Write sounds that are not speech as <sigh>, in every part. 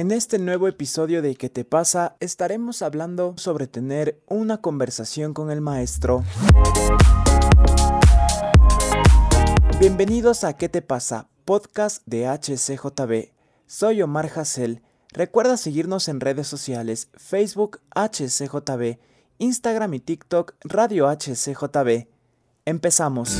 En este nuevo episodio de ¿Qué te pasa? estaremos hablando sobre tener una conversación con el maestro. Bienvenidos a ¿Qué te pasa? Podcast de HCJB. Soy Omar Hassel. Recuerda seguirnos en redes sociales Facebook HCJB, Instagram y TikTok Radio HCJB. Empezamos.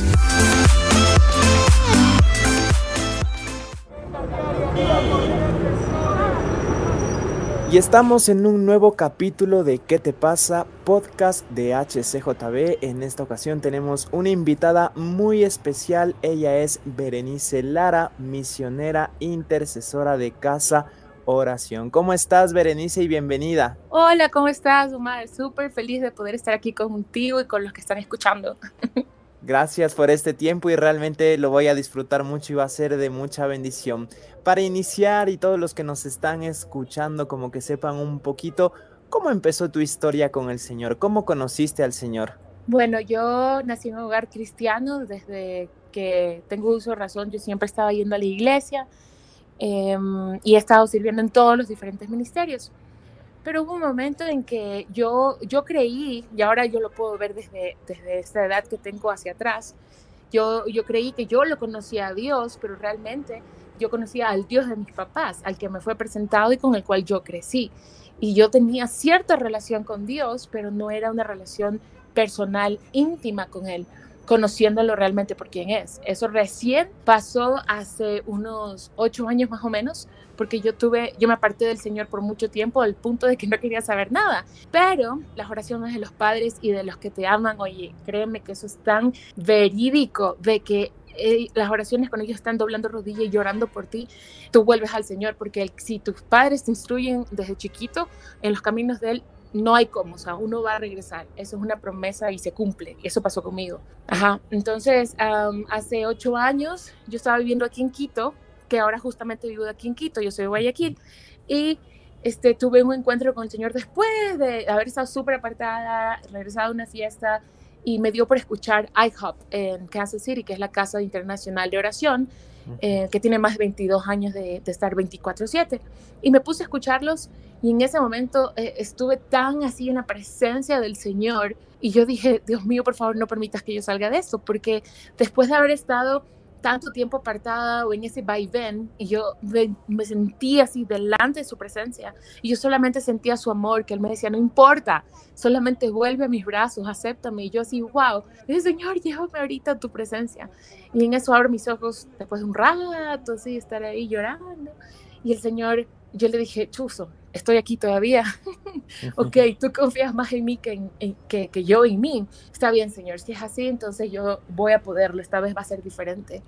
Y estamos en un nuevo capítulo de ¿Qué te pasa? Podcast de HCJB. En esta ocasión tenemos una invitada muy especial. Ella es Berenice Lara, misionera intercesora de Casa Oración. ¿Cómo estás, Berenice? Y bienvenida. Hola, ¿cómo estás, Omar? Súper feliz de poder estar aquí contigo y con los que están escuchando. <laughs> Gracias por este tiempo y realmente lo voy a disfrutar mucho y va a ser de mucha bendición. Para iniciar y todos los que nos están escuchando como que sepan un poquito cómo empezó tu historia con el Señor, cómo conociste al Señor. Bueno, yo nací en un hogar cristiano desde que tengo uso razón, yo siempre estaba yendo a la iglesia em, y he estado sirviendo en todos los diferentes ministerios pero hubo un momento en que yo, yo creí, y ahora yo lo puedo ver desde, desde esta edad que tengo hacia atrás, yo, yo creí que yo lo conocía a Dios, pero realmente yo conocía al Dios de mis papás, al que me fue presentado y con el cual yo crecí. Y yo tenía cierta relación con Dios, pero no era una relación personal íntima con Él conociéndolo realmente por quién es. Eso recién pasó hace unos ocho años más o menos, porque yo tuve, yo me aparté del Señor por mucho tiempo al punto de que no quería saber nada. Pero las oraciones de los padres y de los que te aman, oye, créeme que eso es tan verídico de que eh, las oraciones cuando ellos están doblando rodillas y llorando por ti, tú vuelves al Señor, porque si tus padres te instruyen desde chiquito en los caminos de Él, no hay cómo, o sea, uno va a regresar. Eso es una promesa y se cumple. Y eso pasó conmigo. Ajá. Entonces, hace ocho años yo estaba viviendo aquí en Quito, que ahora justamente vivo aquí en Quito, yo soy de Guayaquil, y este, tuve un encuentro con el Señor después de haber estado súper apartada, regresado a una fiesta, y me dio por escuchar IHOP en Kansas City, que es la Casa Internacional de Oración, eh, que tiene más de 22 años de, de estar 24/7. Y me puse a escucharlos y en ese momento eh, estuve tan así en la presencia del Señor y yo dije, Dios mío, por favor, no permitas que yo salga de esto, porque después de haber estado tanto tiempo apartada o en ese vaivén y yo me, me, sentí así delante de su presencia y yo solamente sentía su amor, que él me decía, no importa, solamente vuelve a mis brazos, acéptame y yo así, wow, y dije, Señor, llévame ahorita a tu presencia y en eso abro mis ojos después de un rato, así, estar ahí llorando. Y el Señor, yo le dije, Chuzo, estoy aquí todavía. <laughs> ok, tú confías más en mí que, en, que, que, yo en mí. Está bien, Señor, si es así, entonces yo voy a poderlo, esta vez va a ser diferente.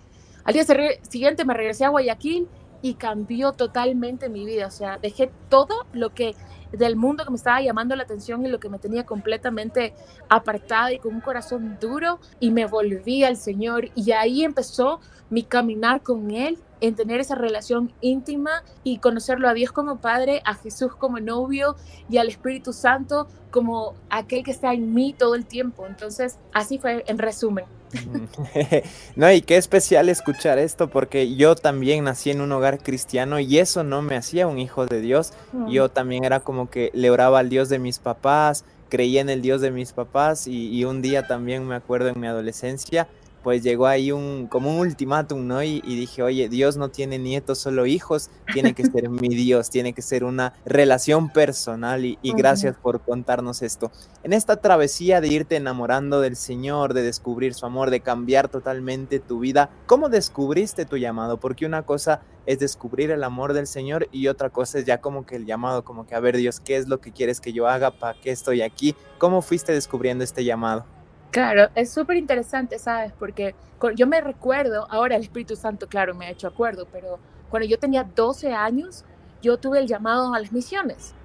Al día siguiente me regresé a Guayaquil y cambió totalmente mi vida, o sea, dejé todo lo que del mundo que me estaba llamando la atención y lo que me tenía completamente apartada y con un corazón duro y me volví al Señor y ahí empezó mi caminar con Él en tener esa relación íntima y conocerlo a Dios como Padre, a Jesús como novio y al Espíritu Santo como aquel que está en mí todo el tiempo. Entonces, así fue en resumen. <laughs> no, y qué especial escuchar esto, porque yo también nací en un hogar cristiano y eso no me hacía un hijo de Dios. Yo también era como que le oraba al Dios de mis papás, creía en el Dios de mis papás y, y un día también me acuerdo en mi adolescencia pues llegó ahí un, como un ultimátum, ¿no? Y, dije, oye, Dios no tiene nietos, solo hijos, tiene que ser mi Dios, tiene que ser una relación personal y, gracias por contarnos esto. En esta travesía de irte enamorando del Señor, de descubrir su amor, de cambiar totalmente tu vida, ¿cómo descubriste tu llamado? Porque una cosa es descubrir el amor del Señor y otra cosa es ya como que el llamado, como que a ver Dios, ¿qué es lo que quieres que yo haga? ¿Para qué estoy aquí? ¿Cómo fuiste descubriendo este llamado? Claro, es súper interesante, ¿sabes? Porque yo me recuerdo, ahora el Espíritu Santo, claro, me ha hecho acuerdo, pero cuando yo tenía 12 años, yo tuve el llamado a las misiones,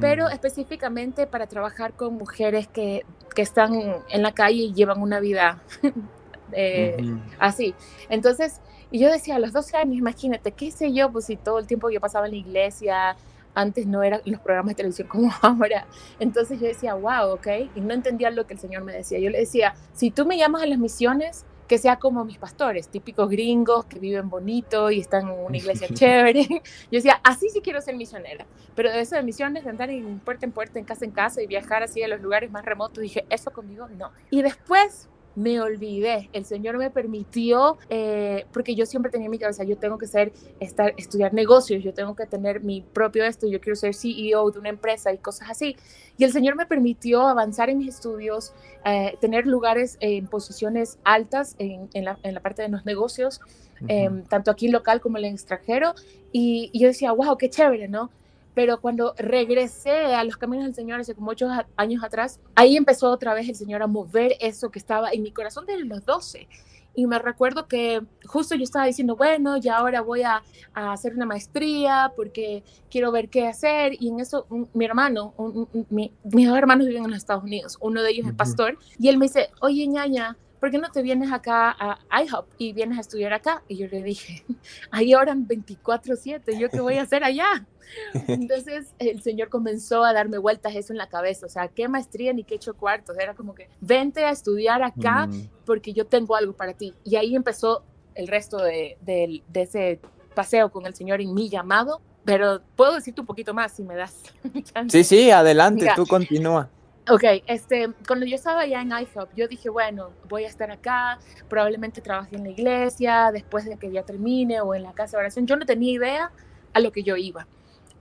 pero mm. específicamente para trabajar con mujeres que, que, están en la calle y llevan una vida <laughs> eh, así. Entonces, y yo decía, a los 12 años, imagínate, qué sé yo, pues si todo el tiempo yo pasaba en la iglesia, antes no eran los programas de televisión como <laughs> ahora. Entonces yo decía, wow, ok, y no entendía lo que el Señor me decía. Yo le decía, si tú me llamas a las misiones, que sea como mis pastores, típicos gringos que viven bonito y están en una iglesia <laughs> chévere. Yo decía, así sí quiero ser misionera, pero de eso de misiones, de andar en puerta en puerta, en casa en casa y viajar así a los lugares más remotos, dije, eso conmigo no. Y después me olvidé. El Señor me permitió, eh, porque yo siempre tenía en mi cabeza, yo tengo que ser, estar, estudiar negocios, yo tengo que tener mi propio esto, yo quiero ser CEO de una empresa y cosas así. Y el Señor me permitió avanzar en mis estudios, eh, tener lugares en posiciones altas en, la, en, la, parte de los negocios, em, tanto aquí local como en el extranjero. Y, y yo decía, wow, qué chévere, ¿no? Pero cuando regresé a los caminos del Señor hace como ocho años atrás, ahí empezó otra vez el Señor a mover eso que estaba en mi corazón desde los 12. Y me recuerdo que justo yo estaba diciendo, bueno, ya ahora voy a, hacer una maestría porque quiero ver qué hacer. Y en eso, mi hermano, mis dos hermanos viven en los Estados Unidos, uno de ellos es pastor, y él me dice, oye, ñaña, ¿por qué no te vienes acá a IHOP y vienes a estudiar acá? Y yo le dije, <laughs> ahí oran 24/7, ¿yo qué voy a hacer allá? <laughs> Entonces el Señor comenzó a darme vueltas eso en la cabeza, o sea, qué maestría ni qué hecho cuartos, era como que vente a estudiar acá porque yo tengo algo para ti. Y ahí empezó el resto de, de, ese paseo con el Señor en mi llamado, pero puedo decirte un poquito más si me das. <laughs> sí, sí, adelante, tú continúa. Ok, este, cuando yo estaba allá en IHOP, yo dije, bueno, voy a estar acá, probablemente trabaje en la iglesia, después de que ya termine, o en la casa de oración. Yo no tenía idea a lo que yo iba.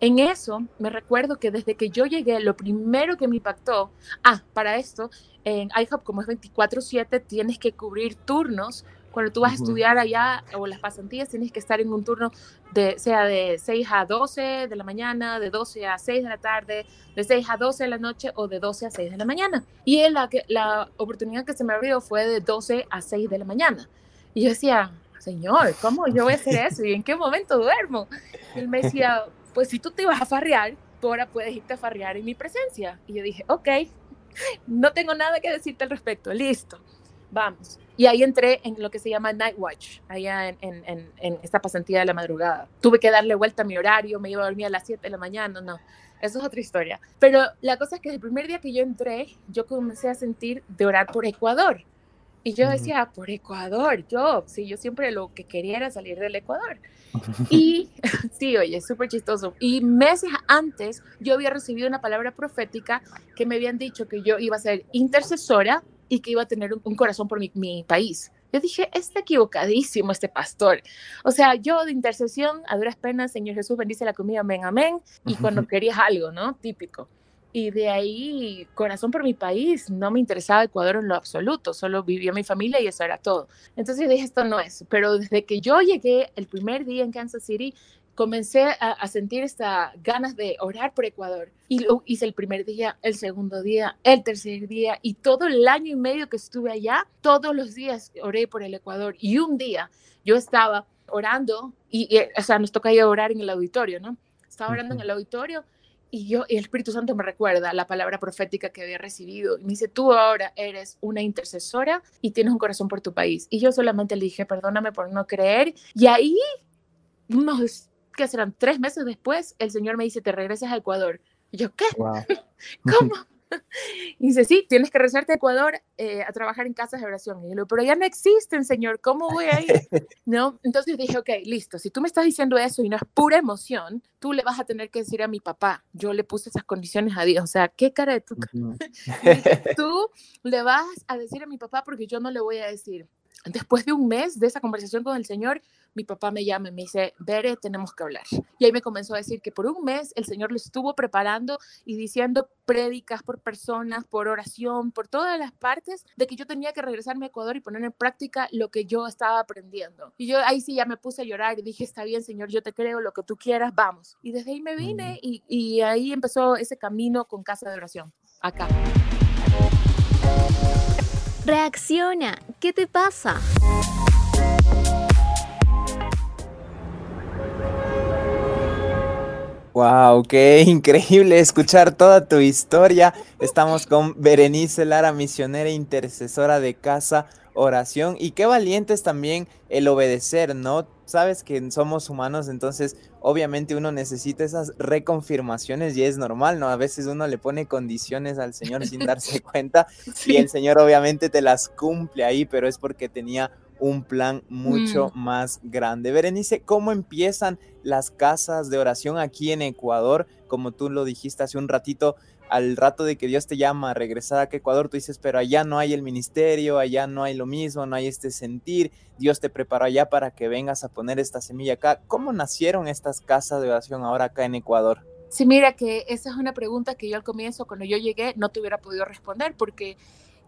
En eso, me recuerdo que desde que yo llegué, lo primero que me impactó, ah, para esto, en IHOP, como es 24/7, tienes que cubrir turnos cuando tú vas a estudiar allá o las pasantías, tienes que estar en un turno de, sea de 6 a 12 de la mañana, de 12 a 6 de la tarde, de 6 a 12 de la noche o de 12 a 6 de la mañana. Y la, la oportunidad que se me abrió fue de 12 a 6 de la mañana. Y yo decía, Señor, ¿cómo yo voy a hacer eso? ¿Y en qué momento duermo? Y él me decía, pues si tú te vas a farrear, tú ahora puedes irte a farrear en mi presencia. Y yo dije, ok, no tengo nada que decirte al respecto, listo vamos. Y ahí entré en lo que se llama Night Watch, allá en, en, en, esta pasantía de la madrugada. Tuve que darle vuelta a mi horario, me iba a dormir a las 7 de la mañana, no, eso es otra historia. Pero la cosa es que el primer día que yo entré, yo comencé a sentir de orar por Ecuador. Y yo decía, por Ecuador, yo, sí, yo siempre lo que quería era salir del Ecuador. <laughs> Y <laughs> sí, oye, súper chistoso. Y meses antes yo había recibido una palabra profética que me habían dicho que yo iba a ser intercesora y que iba a tener un, corazón por mi, país. Yo dije, está equivocadísimo este pastor. O sea, yo de intercesión, a duras penas, Señor Jesús bendice la comida, amén, amén. Y cuando querías algo, ¿no? Típico. Y de ahí, corazón por mi país, no me interesaba Ecuador en lo absoluto, solo vivía mi familia y eso era todo. Entonces dije, esto no es. Pero desde que yo llegué el primer día en Kansas City, comencé a, sentir estas ganas de orar por Ecuador. Y lo hice el primer día, el segundo día, el tercer día y todo el año y medio que estuve allá, todos los días oré por el Ecuador. Y un día yo estaba orando y, o sea, nos toca ir a orar en el auditorio, ¿no? Estaba orando en el auditorio y yo, y el Espíritu Santo me recuerda la palabra profética que había recibido. Y me dice, tú ahora eres una intercesora y tienes un corazón por tu país. Y yo solamente le dije, perdóname por no creer. Y ahí, unos que serán tres meses después, el Señor me dice, te regresas a Ecuador. Y yo, ¿qué? <laughs> ¿Cómo? Y dice, sí, tienes que regresarte a Ecuador eh, a trabajar en casas de oración. Y yo, pero ya no existen, Señor, ¿cómo voy a ir? <laughs> ¿No? Entonces dije, ok, listo, si tú me estás diciendo eso y no es pura emoción, tú le vas a tener que decir a mi papá. Yo le puse esas condiciones a Dios, o sea, ¿qué cara de tu... <laughs> tú le vas a decir a mi papá porque yo no le voy a decir. Después de un mes de esa conversación con el Señor, mi papá me llama y me dice, Bere, tenemos que hablar. Y ahí me comenzó a decir que por un mes el Señor lo estuvo preparando y diciendo prédicas por personas, por oración, por todas las partes, de que yo tenía que regresarme a Ecuador y poner en práctica lo que yo estaba aprendiendo. Y yo ahí sí ya me puse a llorar y dije, está bien, Señor, yo te creo, lo que tú quieras, vamos. Y desde ahí me vine y, y ahí empezó ese camino con casa de oración, acá. Reacciona, ¿qué te pasa? Wow, qué <laughs> increíble escuchar toda tu historia. Estamos con Berenice Lara, misionera intercesora de casa, oración. Y qué valiente es también el obedecer, ¿no? Sabes que somos humanos, entonces obviamente uno necesita esas reconfirmaciones y es normal, ¿no? A veces uno le pone condiciones al Señor sin darse <laughs> cuenta y el Señor obviamente te las cumple ahí, pero es porque tenía un plan mucho Mm. más grande. Berenice, ¿cómo empiezan las casas de oración aquí en Ecuador? Como tú lo dijiste hace un ratito, al rato de que Dios te llama a regresar a Ecuador, tú dices, pero allá no hay el ministerio, allá no hay lo mismo, no hay este sentir, Dios te preparó allá para que vengas a poner esta semilla acá. ¿Cómo nacieron estas casas de oración ahora acá en Ecuador? Sí, mira que esa es una pregunta que yo al comienzo, cuando yo llegué, no te hubiera podido responder porque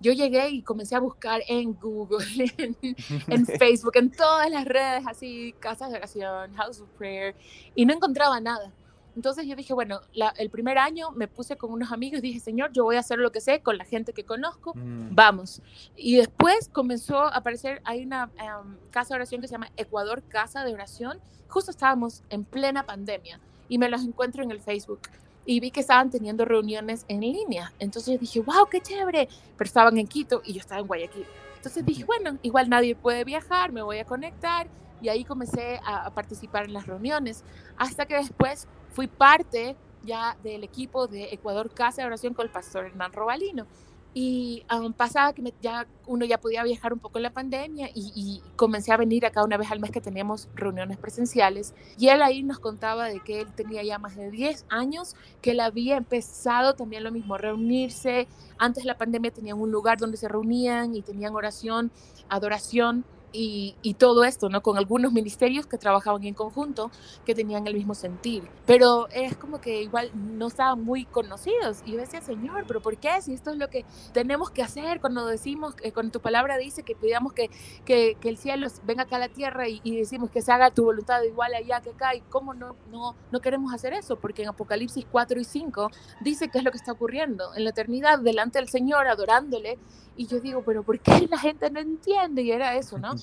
yo llegué y comencé a buscar en Google, <laughs> en, <laughs> en Facebook, en todas las redes, así, casas de oración, House of Prayer, y no encontraba nada. Entonces yo dije, bueno, la- el primer año me puse con unos amigos y dije, Señor, yo voy a hacer lo que sé con la gente que conozco, Mm, vamos. Y después comenzó a aparecer, hay una em, casa de oración que se llama Ecuador Casa de Oración. Justo estábamos en plena pandemia y me los encuentro en el Facebook. Y vi que estaban teniendo reuniones en línea. Entonces dije, wow, qué chévere. Pero estaban en Quito y yo estaba en Guayaquil. Entonces dije, bueno, igual nadie puede viajar, me voy a conectar. Y ahí comencé a, a participar en las reuniones. Hasta que después fui parte ya del equipo de Ecuador Casa de Oración con el pastor Hernán Robalino. Y um, pasaba que ya uno ya podía viajar un poco en la pandemia y, y comencé a venir acá una vez al mes que teníamos reuniones presenciales. Y él ahí nos contaba de que él tenía ya más de 10 años, que él había empezado también lo mismo, reunirse. Antes de la pandemia tenían un lugar donde se reunían y tenían oración, adoración y, y todo esto, ¿no? Con algunos ministerios que trabajaban en conjunto, que tenían el mismo sentir. Pero es como que igual no estaban muy conocidos. Y yo decía, Señor, ¿pero por qué? Si esto es lo que tenemos que hacer cuando decimos, eh, cuando tu palabra dice que pidamos que, que, que el cielo venga acá a la tierra y, y decimos que se haga tu voluntad igual allá que acá. ¿Y cómo no, no, no queremos hacer eso? Porque en Apocalipsis 4 y 5 dice que es lo que está ocurriendo en la eternidad delante del Señor, adorándole. Y yo digo, pero ¿por qué la gente no entiende? Y era eso, ¿no?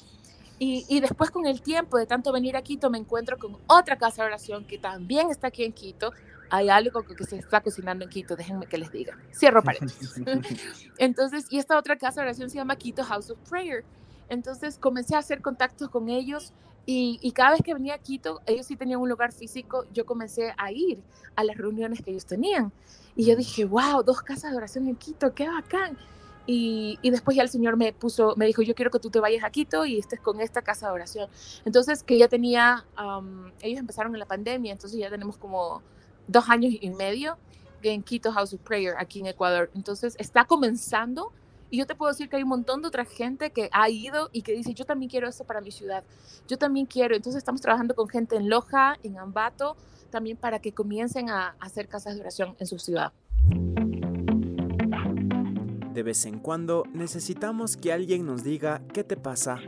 Y, y, después con el tiempo de tanto venir a Quito me encuentro con otra casa de oración que también está aquí en Quito. Hay algo que se está cocinando en Quito, déjenme que les diga. Cierro paréntesis. <laughs> <laughs> Entonces, y esta otra casa de oración se llama Quito House of Prayer. Entonces comencé a hacer contactos con ellos y, y, cada vez que venía a Quito, ellos sí tenían un lugar físico, yo comencé a ir a las reuniones que ellos tenían. Y yo dije, wow, dos casas de oración en Quito, qué bacán. Y, y, después ya el Señor me puso, me dijo, yo quiero que tú te vayas a Quito y estés con esta casa de oración. Entonces, que ya tenía, um, ellos empezaron en la pandemia, entonces ya tenemos como dos años y medio en Quito House of Prayer, aquí en Ecuador. Entonces, está comenzando y yo te puedo decir que hay un montón de otra gente que ha ido y que dice, yo también quiero esto para mi ciudad, yo también quiero. Entonces, estamos trabajando con gente en Loja, en Ambato, también para que comiencen a, a hacer casas de oración en su ciudad. De vez en cuando necesitamos que alguien nos diga qué te pasa.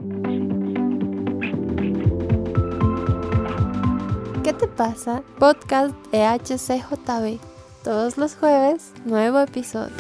¿Qué te pasa? Podcast de HCJB. Todos los jueves, nuevo episodio.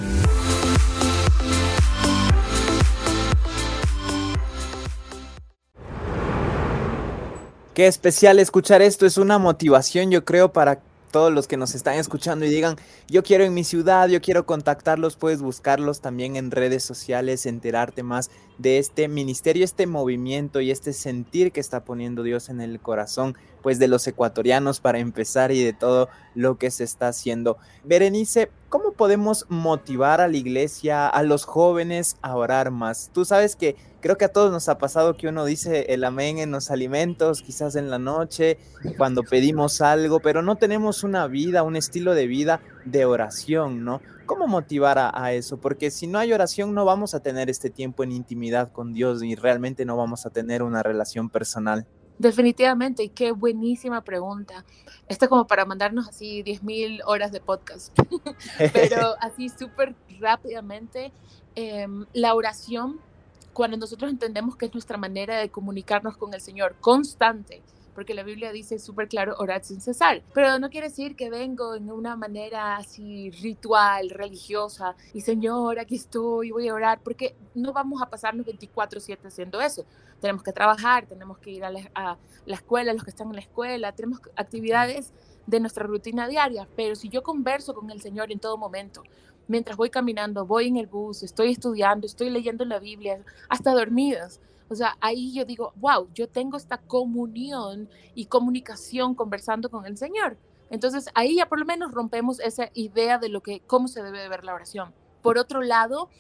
Qué especial escuchar esto, es una motivación yo creo para todos los que nos están escuchando y digan, yo quiero en mi ciudad, yo quiero contactarlos, puedes buscarlos también en redes sociales, enterarte más de este ministerio, este movimiento y este sentir que está poniendo Dios en el corazón, pues de los ecuatorianos para empezar y de todo lo que se está haciendo. Berenice, ¿cómo podemos motivar a la iglesia, a los jóvenes a orar más? Tú sabes que creo que a todos nos ha pasado que uno dice el amén en los alimentos, quizás en la noche, cuando pedimos algo, pero no tenemos una vida, un estilo de vida de oración, ¿no? ¿Cómo motivar a, a, eso? Porque si no hay oración no vamos a tener este tiempo en intimidad con Dios y realmente no vamos a tener una relación personal. Definitivamente, y qué buenísima pregunta. Esto es como para mandarnos así 10.000 horas de podcast, <laughs> pero <laughs> así súper rápidamente, eh, la oración, cuando nosotros entendemos que es nuestra manera de comunicarnos con el Señor constante, porque la Biblia dice súper claro, orad sin cesar. Pero no quiere decir que vengo en una manera así ritual, religiosa, y Señor, aquí estoy, voy a orar, porque no vamos a pasarnos 24/7 haciendo eso. Tenemos que trabajar, tenemos que ir a la, a la escuela, los que están en la escuela, tenemos actividades de nuestra rutina diaria, pero si yo converso con el Señor en todo momento, mientras voy caminando, voy en el bus, estoy estudiando, estoy leyendo la Biblia, hasta dormidas, o sea, ahí yo digo, wow, yo tengo esta comunión y comunicación conversando con el Señor. Entonces ahí ya por lo menos rompemos esa idea de lo que, cómo se debe de ver la oración. Por otro lado,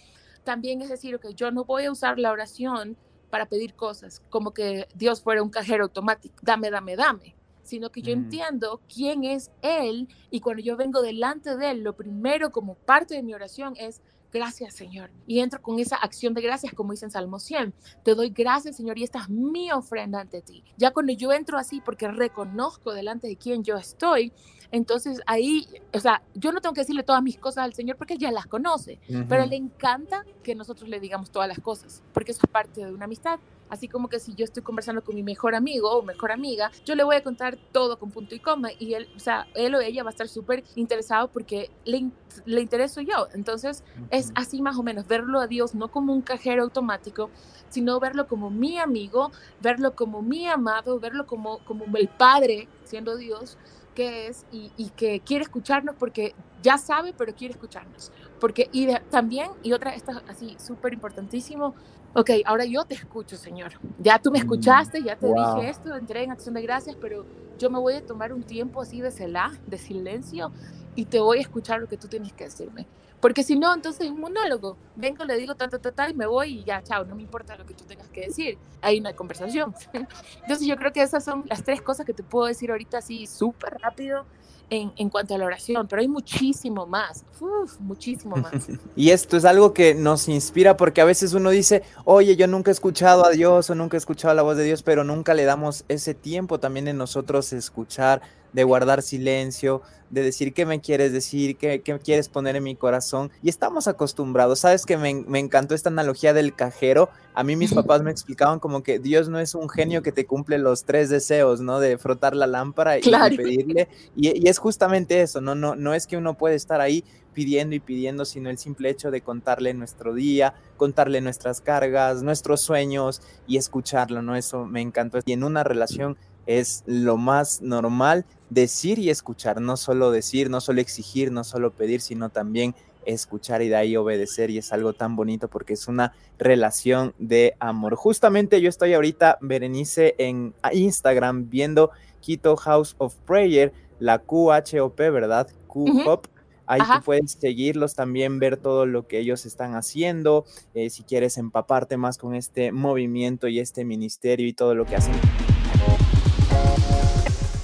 también es decir, que okay, yo no voy a usar la oración para pedir cosas, como que Dios fuera un cajero automático, dame, dame, dame, sino que yo Mm. entiendo quién es Él y cuando yo vengo delante de Él, lo primero como parte de mi oración es gracias Señor. Y entro con esa acción de gracias como dice en Salmo 100. Te doy gracias Señor y esta es mi ofrenda ante ti. Ya cuando yo entro así porque reconozco delante de quién yo estoy, entonces ahí, o sea, yo no tengo que decirle todas mis cosas al Señor porque Él ya las conoce. Pero Ujú. le encanta que nosotros le digamos todas las cosas, porque eso es parte de una amistad. Así como que si yo estoy conversando con mi mejor amigo o mejor amiga, yo le voy a contar todo con punto y coma y él, o sea, él o ella va a estar súper interesado porque le, le intereso yo. Entonces es así más o menos, verlo a Dios no como un cajero automático, sino verlo como mi amigo, verlo como mi amado, verlo como, como el Padre, siendo Dios, que es y, y que quiere escucharnos porque ya sabe, pero quiere escucharnos. Porque, y de- también, y otra, esta así, súper importantísimo, ok, ahora yo te escucho, Señor. Ya tú me Mm, escuchaste, ya te wow. dije esto, entré en acción de gracias, pero yo me voy a tomar un tiempo así de celá, de silencio, y te voy a escuchar lo que tú tienes que decirme. Porque si no, entonces es un monólogo. Vengo, le digo ta, ta, ta, ta, y me voy y ya, chao, no me importa lo que tú tengas que decir. Hay una conversación. <laughs> Entonces yo creo que esas son las tres cosas que te puedo decir ahorita así súper rápido en, en cuanto a la oración, pero hay muchísimo más, Uf, muchísimo <laughs> más. Y esto es algo que nos inspira porque a veces uno dice, oye, yo nunca he escuchado a Dios o nunca he escuchado la voz de Dios, pero nunca le damos ese tiempo también en nosotros escuchar, de guardar silencio, de decir qué me quieres decir, qué, qué quieres poner en mi corazón. Y estamos acostumbrados. Sabes que me, me encantó esta analogía del cajero. A mí mis papás me explicaban como que Dios no es un genio que te cumple los tres deseos, ¿no? De frotar la lámpara y, Claro. pedirle. Y, y es justamente eso, ¿no? No, no es que uno puede estar ahí pidiendo y pidiendo, sino el simple hecho de contarle nuestro día, contarle nuestras cargas, nuestros sueños y escucharlo, ¿no? Eso me encantó. Y en una relación es lo más normal decir y escuchar, no solo decir, no solo exigir, no solo pedir, sino también escuchar y de ahí obedecer y es algo tan bonito porque es una relación de amor. Justamente yo estoy ahorita, Berenice, en Instagram viendo Quito House of Prayer, la QHOP, ¿verdad? QHOP. Ahí Ajá. tú puedes seguirlos también, ver todo lo que ellos están haciendo, eh, si quieres empaparte más con este movimiento y este ministerio y todo lo que hacen.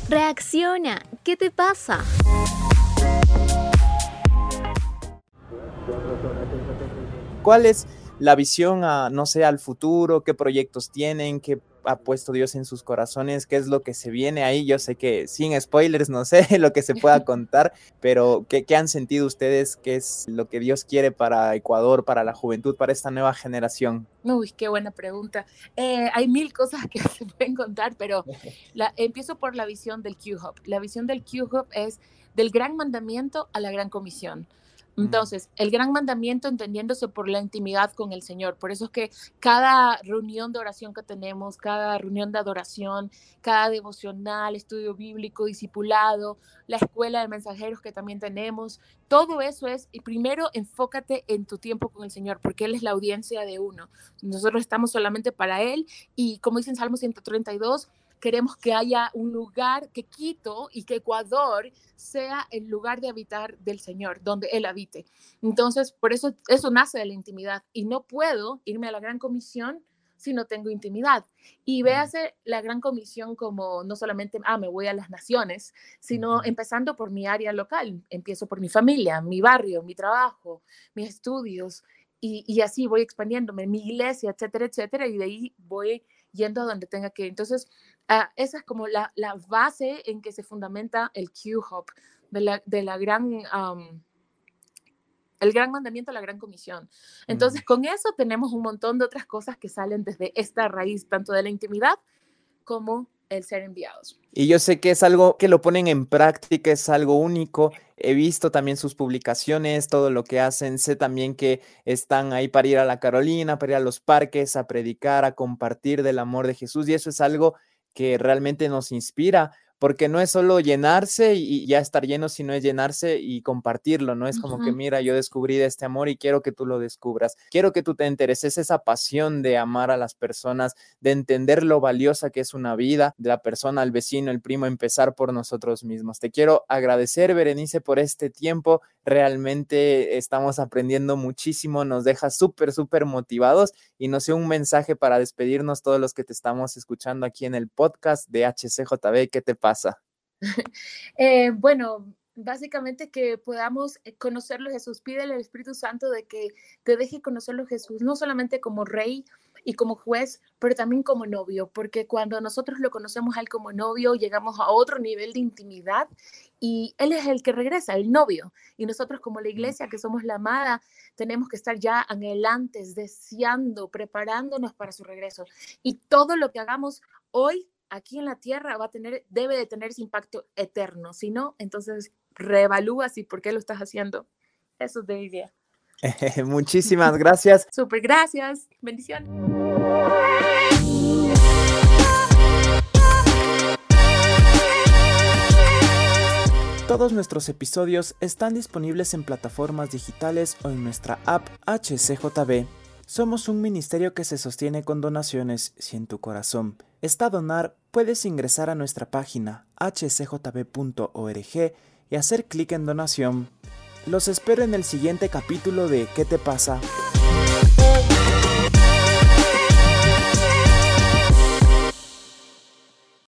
Reacciona, ¿qué te pasa? ¿Cuál es la visión a, no sé, al futuro? ¿Qué proyectos tienen? ¿Qué ha puesto Dios en sus corazones? ¿Qué es lo que se viene ahí? Yo sé que sin spoilers, no sé <laughs> lo que se pueda <laughs> contar, pero ¿qué, qué han sentido ustedes? ¿Qué es lo que Dios quiere para Ecuador, para la juventud, para esta nueva generación? Uy, qué buena pregunta. Eh, hay mil cosas <laughs> que se pueden contar, pero la, empiezo por la visión del Q-Hub. La visión del Q-Hub es del gran mandamiento a la gran comisión. Entonces, el gran mandamiento entendiéndose por la intimidad con el Señor. Por eso es que cada reunión de oración que tenemos, cada reunión de adoración, cada devocional, estudio bíblico, discipulado, la escuela de mensajeros que también tenemos, todo eso es, y primero enfócate en tu tiempo con el Señor, porque Él es la audiencia de uno. Nosotros estamos solamente para Él y como dice en Salmo 132, queremos que haya un lugar, que Quito y que Ecuador sea el lugar de habitar del Señor, donde Él habite. Entonces, por eso eso nace de la intimidad y no puedo irme a la gran comisión si no tengo intimidad. Y véase la gran comisión como no solamente, ah, me voy a las naciones, sino empezando por mi área local. Empiezo por mi familia, mi barrio, mi trabajo, mis estudios, y, y así voy expandiéndome, mi iglesia, etcétera, etcétera, y de ahí voy yendo a donde tenga que. Entonces, uh, esa es como la, la, base en que se fundamenta el Q-Hop, de la, de la gran... Um, el gran mandamiento, la gran comisión. Entonces, mm. con eso tenemos un montón de otras cosas que salen desde esta raíz, tanto de la intimidad como el ser enviados. Y yo sé que es algo que lo ponen en práctica, es algo único. He visto también sus publicaciones, todo lo que hacen. Sé también que están ahí para ir a la Carolina, para ir a los parques, a predicar, a compartir del amor de Jesús. Y eso es algo que realmente nos inspira porque no es solo llenarse y, ya estar lleno, sino es llenarse y compartirlo, ¿no? Es como que, mira, yo descubrí de este amor y quiero que tú lo descubras, quiero que tú te intereses esa pasión de amar a las personas, de entender lo valiosa que es una vida, de la persona, al vecino, el primo, empezar por nosotros mismos. Te quiero agradecer, Berenice, por este tiempo, realmente estamos aprendiendo muchísimo, nos deja súper, súper motivados y nos dio un mensaje para despedirnos todos los que te estamos escuchando aquí en el podcast de HCJB. ¿Qué te pasa? <laughs> Eh, bueno, básicamente que podamos conocerlo Jesús. Pídele al Espíritu Santo de que te deje conocerlo Jesús, no solamente como rey y como juez, pero también como novio, porque cuando nosotros lo conocemos a él como novio, llegamos a otro nivel de intimidad y él es el que regresa, el novio. Y nosotros como la iglesia, que somos la amada, tenemos que estar ya anhelantes, deseando, preparándonos para su regreso. Y todo lo que hagamos hoy aquí en la tierra va a tener, debe de tener ese impacto eterno. Si no, entonces reevalúas y por qué lo estás haciendo. Eso es de idea. <laughs> Muchísimas gracias. Súper gracias. Bendición. Todos nuestros episodios están disponibles en plataformas digitales o en nuestra app HCJB. Somos un ministerio que se sostiene con donaciones. Si en tu corazón está donar, puedes ingresar a nuestra página hcjb.org y hacer clic en donación. Los espero en el siguiente capítulo de ¿Qué te pasa?